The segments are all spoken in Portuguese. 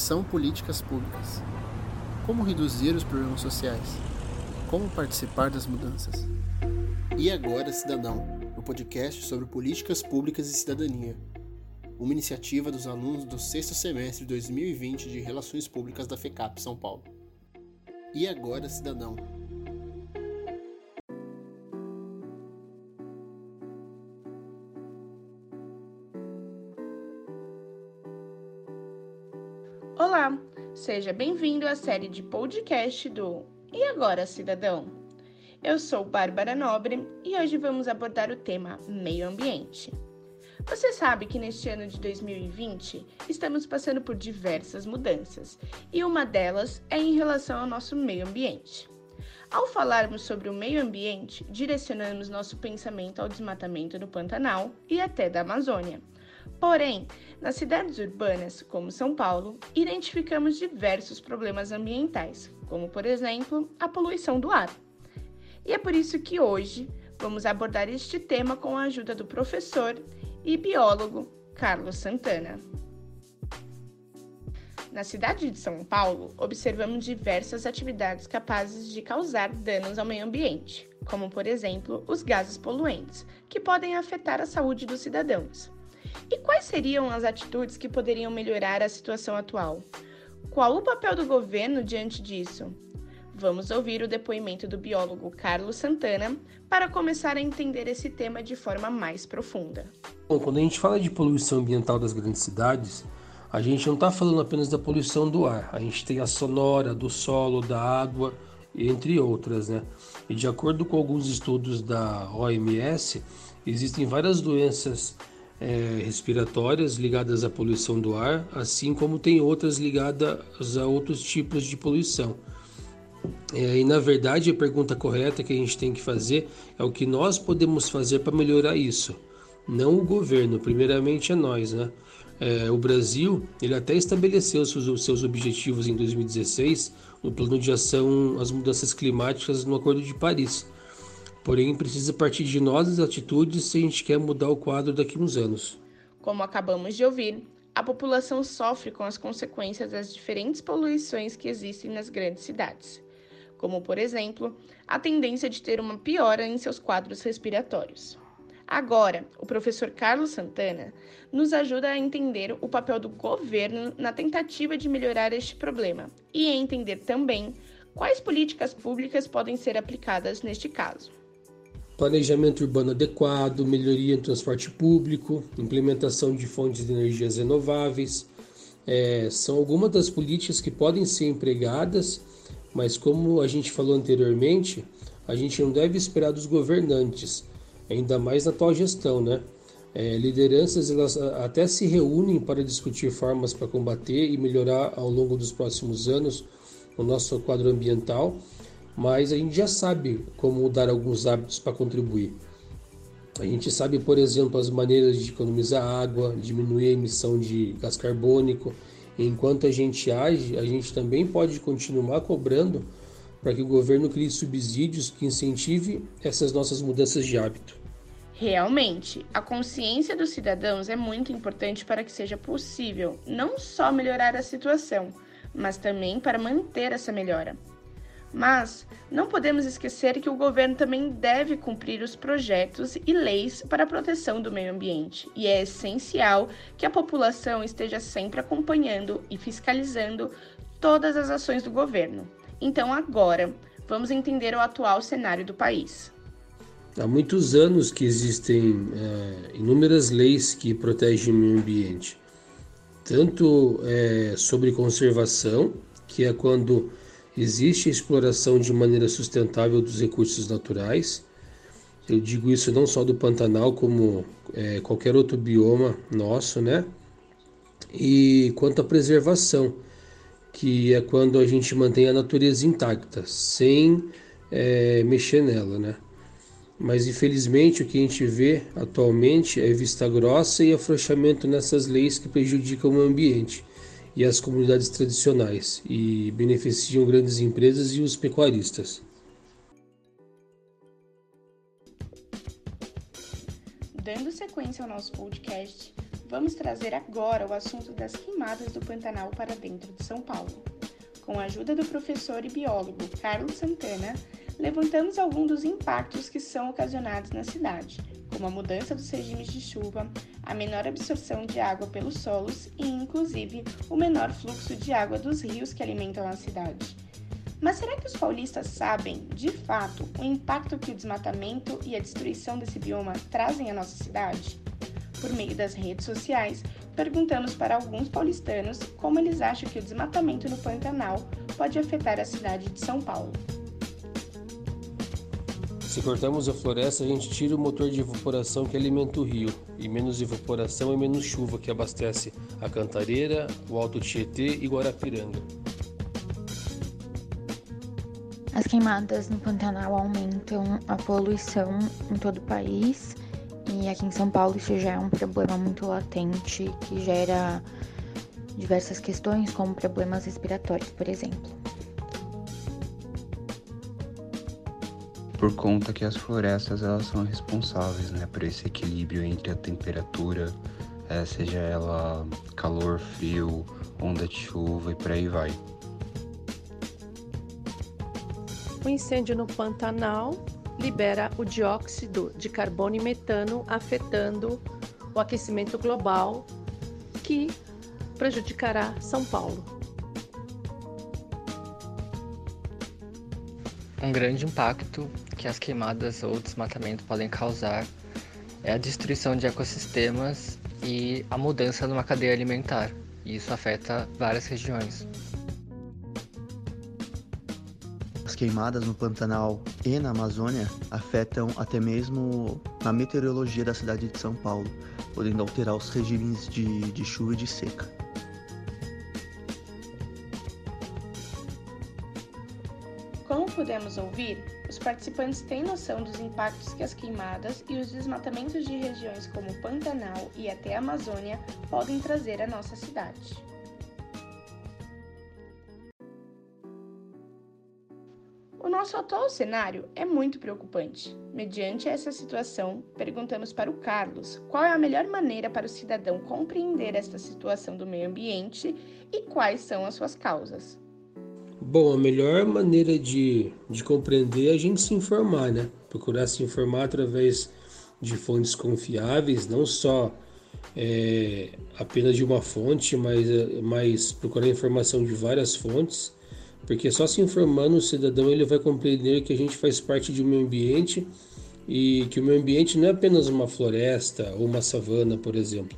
são políticas públicas? Como reduzir os problemas sociais? Como participar das mudanças? E agora, Cidadão, o podcast sobre políticas públicas e cidadania. Uma iniciativa dos alunos do sexto semestre de 2020 de Relações Públicas da FECAP São Paulo. E agora, Cidadão, seja bem-vindo à série de podcast do E Agora, Cidadão? Eu sou Bárbara Nobre e hoje vamos abordar o tema meio ambiente. Você sabe que neste ano de 2020 estamos passando por diversas mudanças e uma delas é em relação ao nosso meio ambiente. Ao falarmos sobre o meio ambiente, direcionamos nosso pensamento ao desmatamento do Pantanal e até da Amazônia Porém, nas cidades urbanas, como São Paulo, identificamos diversos problemas ambientais, como, por exemplo, a poluição do ar. E é por isso que hoje vamos abordar este tema com a ajuda do professor e biólogo Carlos Santana. Na cidade de São Paulo, observamos diversas atividades capazes de causar danos ao meio ambiente, como, por exemplo, os gases poluentes, que podem afetar a saúde dos cidadãos. E quais seriam as atitudes que poderiam melhorar a situação atual? Qual o papel do governo diante disso? Vamos ouvir o depoimento do biólogo Carlos Santana para começar a entender esse tema de forma mais profunda. Bom, quando a gente fala de poluição ambiental das grandes cidades, a gente não está falando apenas da poluição do ar, a gente tem a sonora, do solo, da água, entre outras, né? E de acordo com alguns estudos da OMS, existem várias doenças é, respiratórias ligadas à poluição do ar, assim como tem outras ligadas a outros tipos de poluição. É, e na verdade a pergunta correta que a gente tem que fazer é o que nós podemos fazer para melhorar isso, não o governo, primeiramente é nós, né? É, o Brasil ele até estabeleceu seus, seus objetivos em 2016 no plano de ação às mudanças climáticas no Acordo de Paris. Porém, precisa partir de nós as atitudes se a gente quer mudar o quadro daqui a uns anos. Como acabamos de ouvir, a população sofre com as consequências das diferentes poluições que existem nas grandes cidades, como, por exemplo, a tendência de ter uma piora em seus quadros respiratórios. Agora, o professor Carlos Santana nos ajuda a entender o papel do governo na tentativa de melhorar este problema e entender também quais políticas públicas podem ser aplicadas neste caso planejamento urbano adequado, melhoria no transporte público, implementação de fontes de energias renováveis. É, são algumas das políticas que podem ser empregadas, mas como a gente falou anteriormente, a gente não deve esperar dos governantes, ainda mais na atual gestão, né? É, lideranças elas até se reúnem para discutir formas para combater e melhorar ao longo dos próximos anos o nosso quadro ambiental, mas a gente já sabe como mudar alguns hábitos para contribuir. A gente sabe, por exemplo, as maneiras de economizar água, diminuir a emissão de gás carbônico. Enquanto a gente age, a gente também pode continuar cobrando para que o governo crie subsídios que incentive essas nossas mudanças de hábito. Realmente, a consciência dos cidadãos é muito importante para que seja possível não só melhorar a situação, mas também para manter essa melhora. Mas não podemos esquecer que o governo também deve cumprir os projetos e leis para a proteção do meio ambiente, e é essencial que a população esteja sempre acompanhando e fiscalizando todas as ações do governo. Então, agora, vamos entender o atual cenário do país. Há muitos anos que existem é, inúmeras leis que protegem o meio ambiente, tanto é, sobre conservação, que é quando Existe a exploração de maneira sustentável dos recursos naturais. Eu digo isso não só do Pantanal, como é, qualquer outro bioma nosso, né? E quanto à preservação, que é quando a gente mantém a natureza intacta, sem é, mexer nela, né? Mas infelizmente o que a gente vê atualmente é vista grossa e afrouxamento nessas leis que prejudicam o ambiente e as comunidades tradicionais e beneficiam grandes empresas e os pecuaristas. Dando sequência ao nosso podcast, vamos trazer agora o assunto das queimadas do Pantanal para dentro de São Paulo. Com a ajuda do professor e biólogo Carlos Santana, levantamos alguns dos impactos que são ocasionados na cidade, como a mudança dos regimes de chuva, a menor absorção de água pelos solos e, inclusive, o menor fluxo de água dos rios que alimentam a cidade. Mas será que os paulistas sabem, de fato, o impacto que o desmatamento e a destruição desse bioma trazem à nossa cidade? Por meio das redes sociais, perguntamos para alguns paulistanos como eles acham que o desmatamento no Pantanal pode afetar a cidade de São Paulo. Se cortamos a floresta, a gente tira o motor de evaporação que alimenta o rio, e menos evaporação é menos chuva que abastece a Cantareira, o Alto Tietê e Guarapiranga. As queimadas no Pantanal aumentam a poluição em todo o país e aqui em São Paulo isso já é um problema muito latente que gera diversas questões, como problemas respiratórios, por exemplo. Por conta que as florestas elas são responsáveis né, por esse equilíbrio entre a temperatura, é, seja ela calor, frio, onda de chuva e por aí vai. O incêndio no Pantanal libera o dióxido de carbono e metano, afetando o aquecimento global, que prejudicará São Paulo. Um grande impacto que as queimadas ou desmatamento podem causar é a destruição de ecossistemas e a mudança numa cadeia alimentar. E isso afeta várias regiões. queimadas no Pantanal e na Amazônia afetam até mesmo a meteorologia da cidade de São Paulo, podendo alterar os regimes de, de chuva e de seca. Pudemos ouvir, os participantes têm noção dos impactos que as queimadas e os desmatamentos de regiões como Pantanal e até a Amazônia podem trazer à nossa cidade. nosso atual cenário é muito preocupante. Mediante essa situação, perguntamos para o Carlos qual é a melhor maneira para o cidadão compreender esta situação do meio ambiente e quais são as suas causas. Bom, a melhor maneira de, de compreender é a gente se informar, né? Procurar se informar através de fontes confiáveis, não só é, apenas de uma fonte, mas, mas procurar informação de várias fontes porque só se informando o cidadão ele vai compreender que a gente faz parte de um meio ambiente e que o meio ambiente não é apenas uma floresta ou uma savana, por exemplo.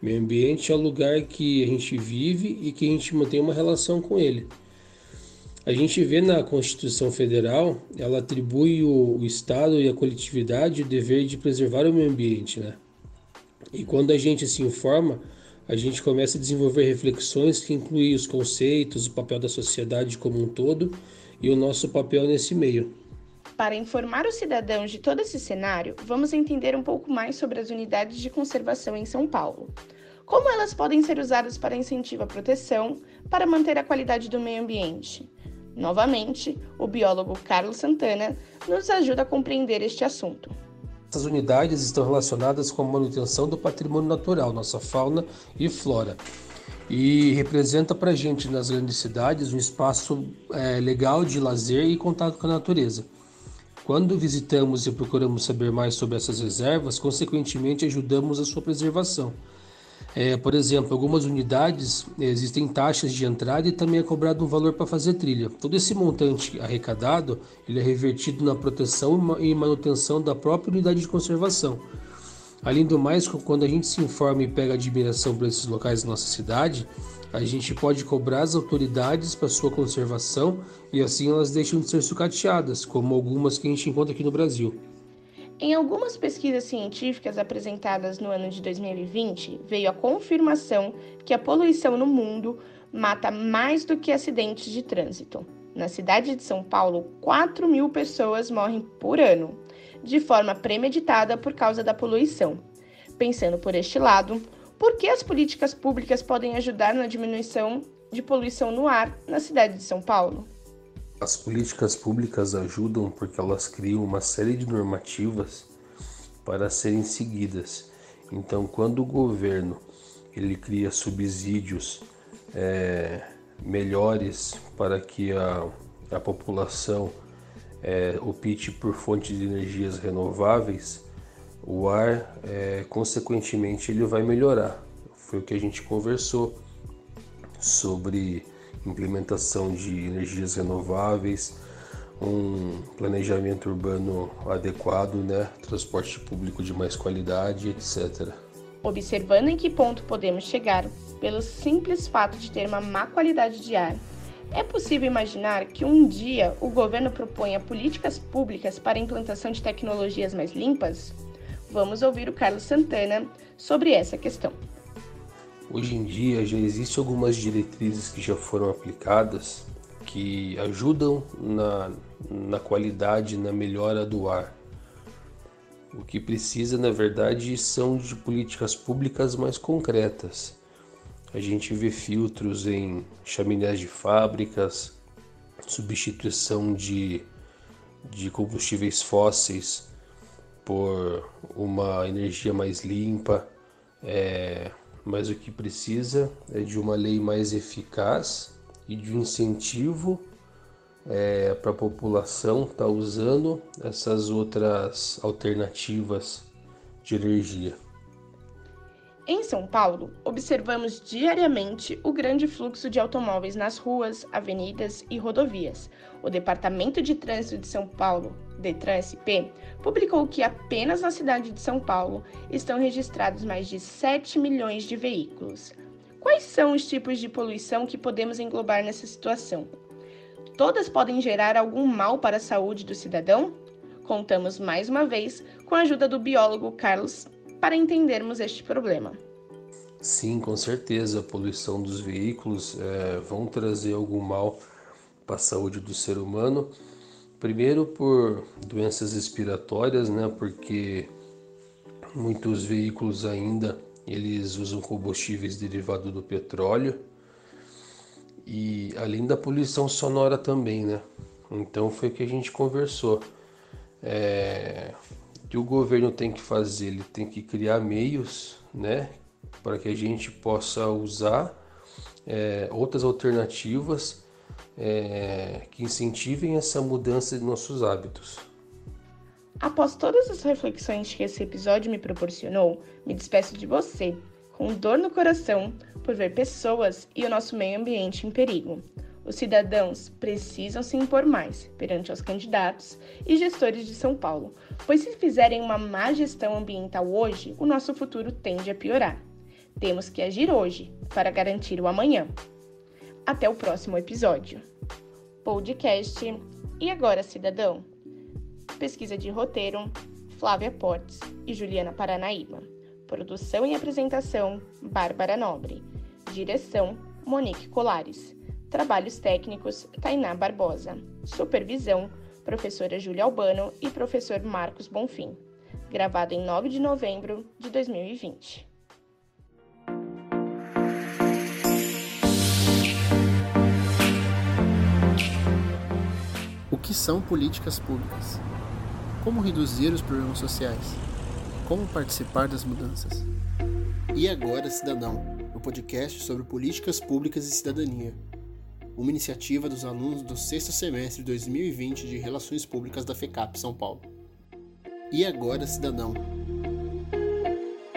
O meio ambiente é o lugar que a gente vive e que a gente mantém uma relação com ele. A gente vê na Constituição Federal, ela atribui o, o Estado e a coletividade o dever de preservar o meio ambiente, né? E quando a gente se informa, a gente começa a desenvolver reflexões que incluem os conceitos, o papel da sociedade como um todo e o nosso papel nesse meio. Para informar os cidadãos de todo esse cenário, vamos entender um pouco mais sobre as unidades de conservação em São Paulo. Como elas podem ser usadas para incentivo à proteção, para manter a qualidade do meio ambiente. Novamente, o biólogo Carlos Santana nos ajuda a compreender este assunto. Essas unidades estão relacionadas com a manutenção do patrimônio natural, nossa fauna e flora. E representa para a gente nas grandes cidades um espaço é, legal de lazer e contato com a natureza. Quando visitamos e procuramos saber mais sobre essas reservas, consequentemente ajudamos a sua preservação. É, por exemplo, algumas unidades existem taxas de entrada e também é cobrado um valor para fazer trilha. Todo esse montante arrecadado ele é revertido na proteção e manutenção da própria unidade de conservação. Além do mais, quando a gente se informa e pega admiração por esses locais da nossa cidade, a gente pode cobrar as autoridades para sua conservação e assim elas deixam de ser sucateadas, como algumas que a gente encontra aqui no Brasil. Em algumas pesquisas científicas apresentadas no ano de 2020, veio a confirmação que a poluição no mundo mata mais do que acidentes de trânsito. Na cidade de São Paulo, 4 mil pessoas morrem por ano, de forma premeditada por causa da poluição. Pensando por este lado, por que as políticas públicas podem ajudar na diminuição de poluição no ar na cidade de São Paulo? As políticas públicas ajudam porque elas criam uma série de normativas para serem seguidas. Então, quando o governo ele cria subsídios é, melhores para que a, a população é, opte por fontes de energias renováveis, o ar, é, consequentemente, ele vai melhorar. Foi o que a gente conversou sobre implementação de energias renováveis, um planejamento urbano adequado, né? transporte público de mais qualidade, etc. Observando em que ponto podemos chegar pelo simples fato de ter uma má qualidade de ar, é possível imaginar que um dia o governo proponha políticas públicas para a implantação de tecnologias mais limpas? Vamos ouvir o Carlos Santana sobre essa questão. Hoje em dia já existem algumas diretrizes que já foram aplicadas que ajudam na, na qualidade, na melhora do ar. O que precisa, na verdade, são de políticas públicas mais concretas. A gente vê filtros em chaminés de fábricas, substituição de, de combustíveis fósseis por uma energia mais limpa. É, mas o que precisa é de uma lei mais eficaz e de um incentivo é, para a população estar tá usando essas outras alternativas de energia. Em São Paulo, observamos diariamente o grande fluxo de automóveis nas ruas, avenidas e rodovias. O Departamento de Trânsito de São Paulo, Detran-SP, publicou que apenas na cidade de São Paulo estão registrados mais de 7 milhões de veículos. Quais são os tipos de poluição que podemos englobar nessa situação? Todas podem gerar algum mal para a saúde do cidadão? Contamos mais uma vez com a ajuda do biólogo Carlos para entendermos este problema. Sim, com certeza, a poluição dos veículos é, vão trazer algum mal para a saúde do ser humano. Primeiro por doenças respiratórias, né? Porque muitos veículos ainda eles usam combustíveis derivados do petróleo e além da poluição sonora também, né? Então foi o que a gente conversou. É, que o governo tem que fazer? Ele tem que criar meios, né, para que a gente possa usar é, outras alternativas é, que incentivem essa mudança de nossos hábitos. Após todas as reflexões que esse episódio me proporcionou, me despeço de você, com dor no coração por ver pessoas e o nosso meio ambiente em perigo. Os cidadãos precisam se impor mais perante os candidatos e gestores de São Paulo, pois se fizerem uma má gestão ambiental hoje, o nosso futuro tende a piorar. Temos que agir hoje para garantir o amanhã. Até o próximo episódio. Podcast E Agora Cidadão? Pesquisa de roteiro: Flávia Portes e Juliana Paranaíba. Produção e apresentação: Bárbara Nobre. Direção: Monique Colares. Trabalhos técnicos: Tainá Barbosa. Supervisão: professora Júlia Albano e professor Marcos Bonfim. Gravado em 9 de novembro de 2020. O que são políticas públicas? Como reduzir os problemas sociais? Como participar das mudanças? E agora, Cidadão, o podcast sobre políticas públicas e cidadania uma iniciativa dos alunos do sexto semestre de 2020 de Relações Públicas da FECAP São Paulo. E agora, cidadão,